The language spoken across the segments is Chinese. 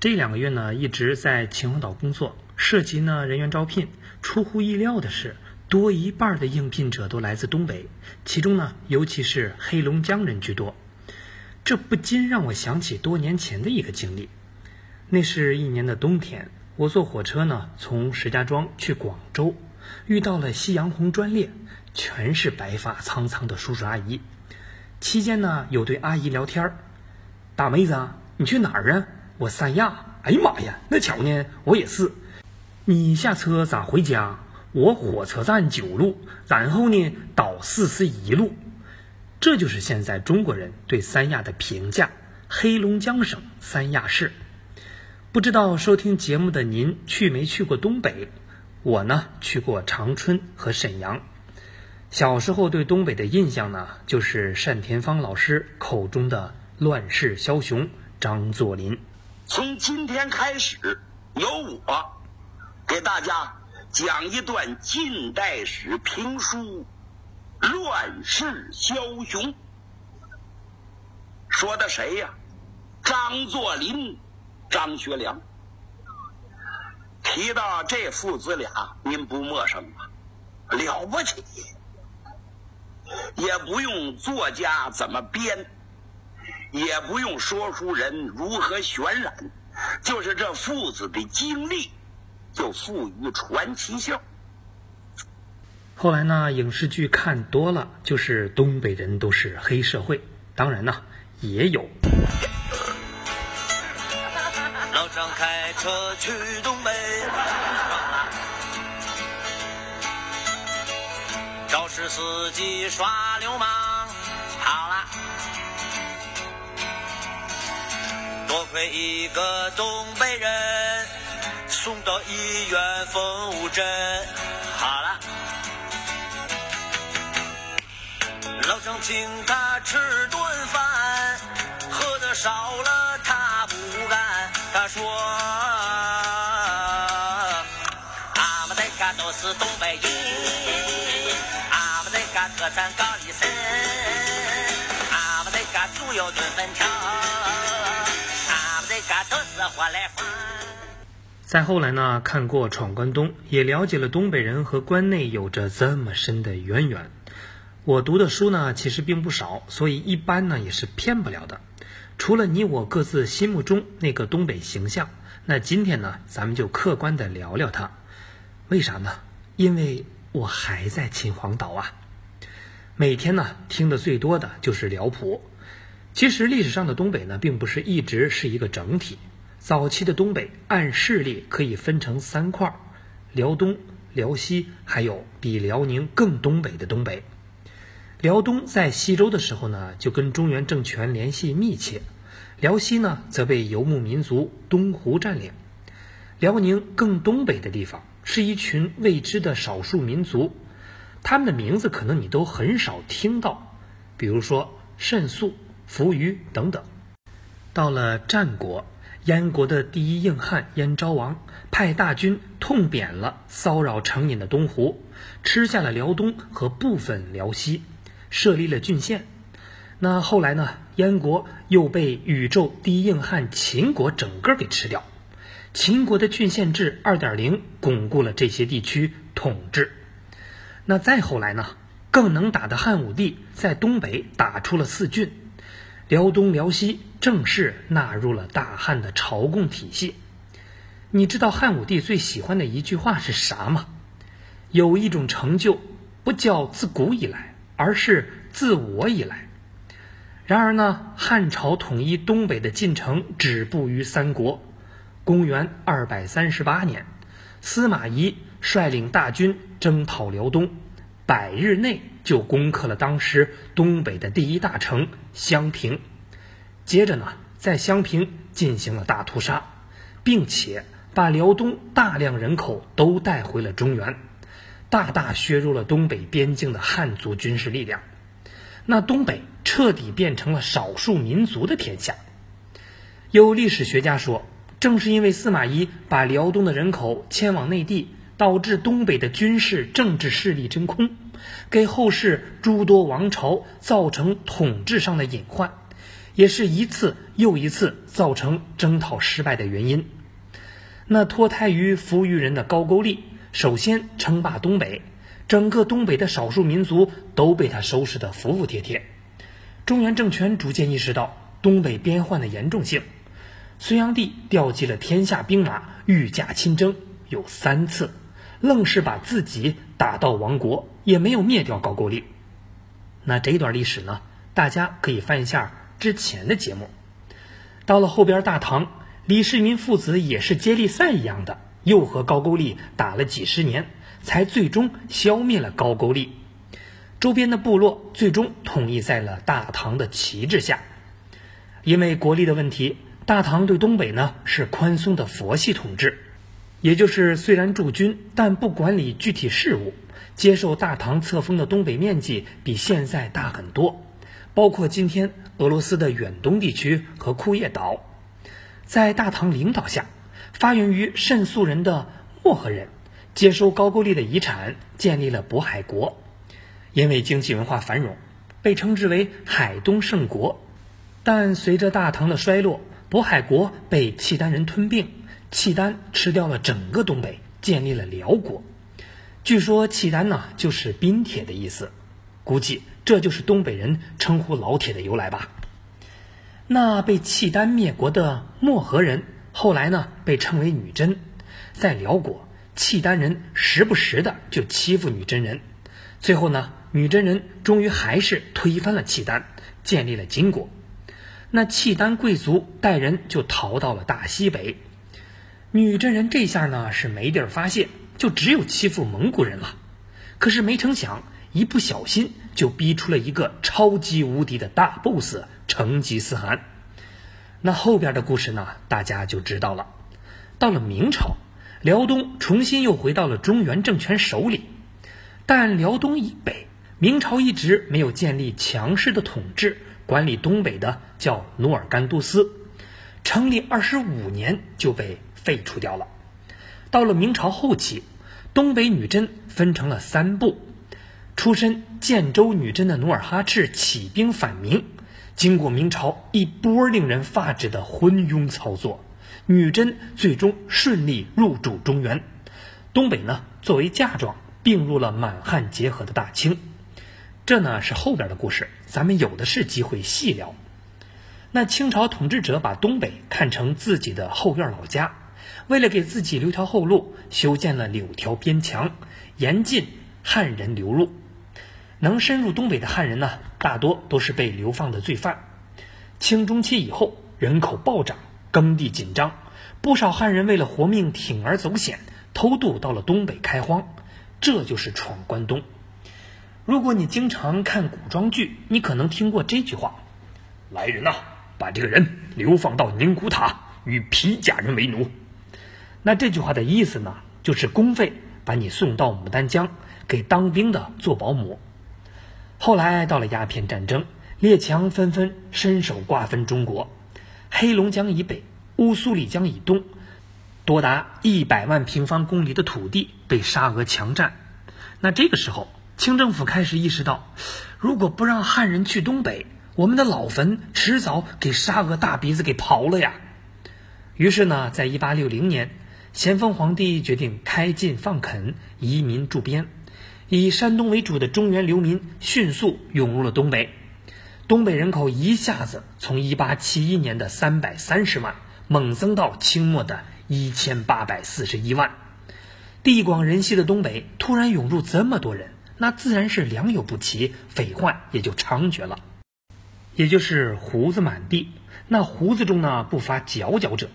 这两个月呢，一直在秦皇岛工作，涉及呢人员招聘。出乎意料的是，多一半的应聘者都来自东北，其中呢，尤其是黑龙江人居多。这不禁让我想起多年前的一个经历。那是一年的冬天，我坐火车呢，从石家庄去广州，遇到了夕阳红专列，全是白发苍苍的叔叔阿姨。期间呢，有对阿姨聊天儿：“大妹子啊，你去哪儿啊？”我三亚，哎呀妈呀，那巧呢，我也是。你下车咋回家？我火车站九路，然后呢倒四十一路。这就是现在中国人对三亚的评价。黑龙江省三亚市，不知道收听节目的您去没去过东北？我呢去过长春和沈阳。小时候对东北的印象呢，就是单田芳老师口中的乱世枭雄张作霖。从今天开始，由我给大家讲一段近代史评书《乱世枭雄》。说的谁呀？张作霖、张学良。提到这父子俩，您不陌生吧？了不起，也不用作家怎么编。也不用说书人如何渲染，就是这父子的经历，就赋予传奇性。后来呢，影视剧看多了，就是东北人都是黑社会。当然呢，也有。老张开车去东北，肇事司机耍流氓。为一个东北人送到医院缝五针，好了。老张请他吃顿饭，喝的少了他不干。他说：“俺们在嘎都是东北人，俺们在嘎特产高丽参，俺们在家猪油炖粉条。”再后来呢，看过《闯关东》，也了解了东北人和关内有着这么深的渊源。我读的书呢，其实并不少，所以一般呢也是骗不了的。除了你我各自心目中那个东北形象，那今天呢，咱们就客观的聊聊它。为啥呢？因为我还在秦皇岛啊。每天呢，听的最多的就是辽普。其实历史上的东北呢，并不是一直是一个整体。早期的东北按势力可以分成三块：辽东、辽西，还有比辽宁更东北的东北。辽东在西周的时候呢，就跟中原政权联系密切；辽西呢，则被游牧民族东胡占领。辽宁更东北的地方，是一群未知的少数民族，他们的名字可能你都很少听到，比如说慎肃。扶余等等，到了战国，燕国的第一硬汉燕昭王派大军痛扁了骚扰成瘾的东胡，吃下了辽东和部分辽西，设立了郡县。那后来呢？燕国又被宇宙第一硬汉秦国整个给吃掉，秦国的郡县制二点零巩固了这些地区统治。那再后来呢？更能打的汉武帝在东北打出了四郡。辽东、辽西正式纳入了大汉的朝贡体系。你知道汉武帝最喜欢的一句话是啥吗？有一种成就，不叫自古以来，而是自我以来。然而呢，汉朝统一东北的进程止步于三国。公元二百三十八年，司马懿率领大军征讨辽东。百日内就攻克了当时东北的第一大城襄平，接着呢，在襄平进行了大屠杀，并且把辽东大量人口都带回了中原，大大削弱了东北边境的汉族军事力量。那东北彻底变成了少数民族的天下。有历史学家说，正是因为司马懿把辽东的人口迁往内地。导致东北的军事政治势力真空，给后世诸多王朝造成统治上的隐患，也是一次又一次造成征讨失败的原因。那脱胎于扶余人的高句丽，首先称霸东北，整个东北的少数民族都被他收拾得服服帖帖。中原政权逐渐意识到东北边患的严重性，隋炀帝调集了天下兵马，御驾亲征，有三次，愣是把自己打到亡国，也没有灭掉高句丽。那这段历史呢？大家可以翻一下之前的节目。到了后边大唐，李世民父子也是接力赛一样的，又和高句丽打了几十年，才最终消灭了高句丽。周边的部落最终统一在了大唐的旗帜下。因为国力的问题，大唐对东北呢是宽松的佛系统治，也就是虽然驻军，但不管理具体事务。接受大唐册封的东北面积比现在大很多，包括今天俄罗斯的远东地区和库页岛。在大唐领导下，发源于慎素人的漠河人接收高句丽的遗产，建立了渤海国。因为经济文化繁荣，被称之为海东盛国。但随着大唐的衰落，渤海国被契丹人吞并，契丹吃掉了整个东北，建立了辽国。据说契丹呢就是冰铁的意思，估计这就是东北人称呼老铁的由来吧。那被契丹灭国的漠河人，后来呢被称为女真，在辽国，契丹人时不时的就欺负女真人，最后呢，女真人终于还是推翻了契丹，建立了金国。那契丹贵族带人就逃到了大西北，女真人这下呢是没地儿发泄。就只有欺负蒙古人了，可是没成想，一不小心就逼出了一个超级无敌的大 BOSS 成吉思汗。那后边的故事呢，大家就知道了。到了明朝，辽东重新又回到了中原政权手里，但辽东以北，明朝一直没有建立强势的统治，管理东北的叫努尔干都司，成立二十五年就被废除掉了。到了明朝后期，东北女真分成了三部。出身建州女真的努尔哈赤起兵反明，经过明朝一波令人发指的昏庸操作，女真最终顺利入主中原。东北呢，作为嫁妆并入了满汉结合的大清。这呢是后边的故事，咱们有的是机会细聊。那清朝统治者把东北看成自己的后院老家。为了给自己留条后路，修建了柳条边墙，严禁汉人流入。能深入东北的汉人呢，大多都是被流放的罪犯。清中期以后，人口暴涨，耕地紧张，不少汉人为了活命，铤而走险，偷渡到了东北开荒。这就是闯关东。如果你经常看古装剧，你可能听过这句话：“来人呐，把这个人流放到宁古塔，与皮甲人为奴。”那这句话的意思呢，就是公费把你送到牡丹江给当兵的做保姆。后来到了鸦片战争，列强纷纷伸手瓜分中国，黑龙江以北、乌苏里江以东，多达一百万平方公里的土地被沙俄强占。那这个时候，清政府开始意识到，如果不让汉人去东北，我们的老坟迟早给沙俄大鼻子给刨了呀。于是呢，在一八六零年。咸丰皇帝决定开禁放垦，移民驻边，以山东为主的中原流民迅速涌入了东北，东北人口一下子从1871年的330万猛增到清末的1841万。地广人稀的东北突然涌入这么多人，那自然是良莠不齐，匪患也就猖獗了，也就是胡子满地。那胡子中呢，不乏佼佼者。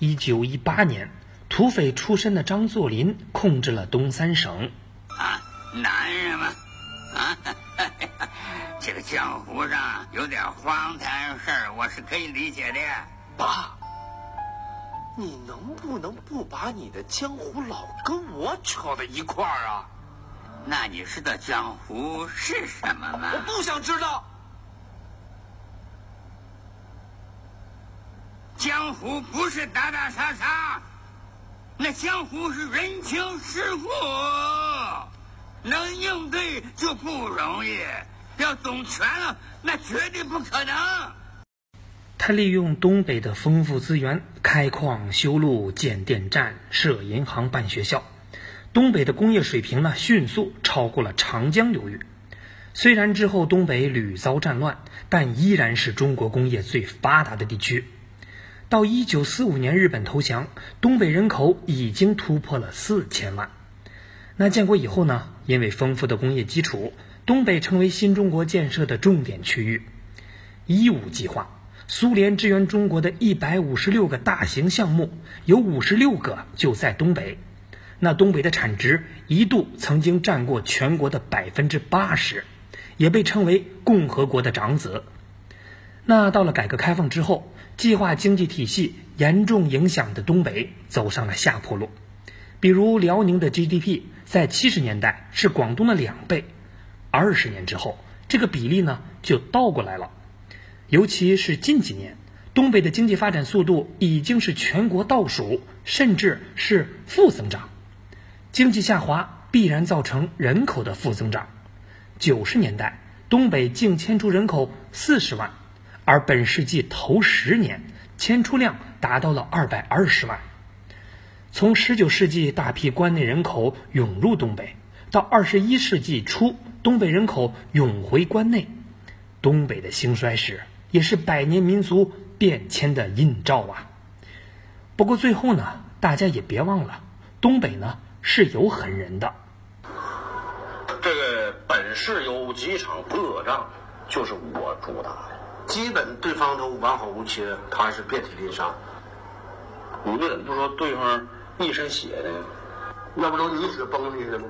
1918年。土匪出身的张作霖控制了东三省。啊，男人嘛，啊，这个江湖上有点荒唐事儿，我是可以理解的。爸，你能不能不把你的江湖老跟我扯到一块儿啊？那你知道江湖是什么吗？我不想知道。江湖不是打打杀杀。那江湖是人情世故，能应对就不容易，要懂全了，那绝对不可能。他利用东北的丰富资源，开矿、修路、建电站、设银行、办学校。东北的工业水平呢，迅速超过了长江流域。虽然之后东北屡遭战乱，但依然是中国工业最发达的地区。到一九四五年日本投降，东北人口已经突破了四千万。那建国以后呢？因为丰富的工业基础，东北成为新中国建设的重点区域。一五计划，苏联支援中国的一百五十六个大型项目，有五十六个就在东北。那东北的产值一度曾经占过全国的百分之八十，也被称为共和国的长子。那到了改革开放之后，计划经济体系严重影响的东北走上了下坡路。比如辽宁的 GDP 在七十年代是广东的两倍，二十年之后，这个比例呢就倒过来了。尤其是近几年，东北的经济发展速度已经是全国倒数，甚至是负增长。经济下滑必然造成人口的负增长。九十年代，东北净迁出人口四十万，而本世纪头十年，迁出量达到了二百二十万。从十九世纪大批关内人口涌入东北，到二十一世纪初东北人口涌回关内，东北的兴衰史。也是百年民族变迁的映照啊。不过最后呢，大家也别忘了，东北呢是有狠人的。这个本市有几场恶仗，就是我主打的，基本对方都完好无缺，他是遍体鳞伤。你们怎么不说对方一身血呢？那不都你死崩进去了吗？